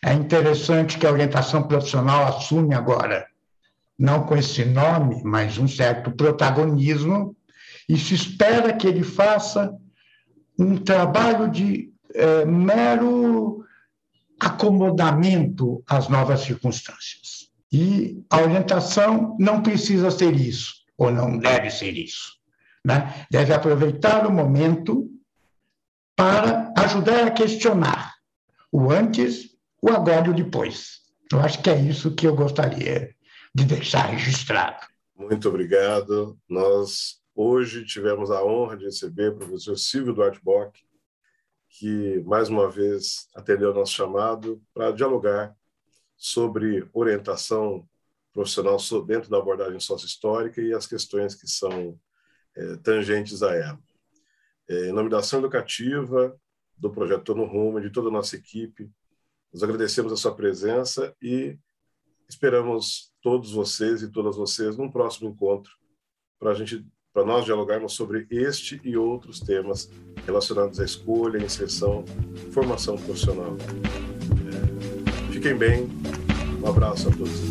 É interessante que a orientação profissional assume agora, não com esse nome, mas um certo protagonismo, e se espera que ele faça um trabalho de é, mero acomodamento às novas circunstâncias. E a orientação não precisa ser isso, ou não deve ser isso. Né? Deve aproveitar o momento para ajudar a questionar o antes o agora e o depois. Eu acho que é isso que eu gostaria de deixar registrado. Muito obrigado. Nós hoje tivemos a honra de receber o professor Silvio Duarte Bock, que mais uma vez atendeu ao nosso chamado para dialogar sobre orientação profissional dentro da abordagem sócio-histórica e as questões que são é, tangentes a ela. É, em nome da ação educativa, do Projeto Tô no Rumo, de toda a nossa equipe, nós agradecemos a sua presença e esperamos todos vocês e todas vocês num próximo encontro para a gente para nós dialogarmos sobre este e outros temas relacionados à escolha, inserção, formação profissional. É, fiquem bem, um abraço a todos.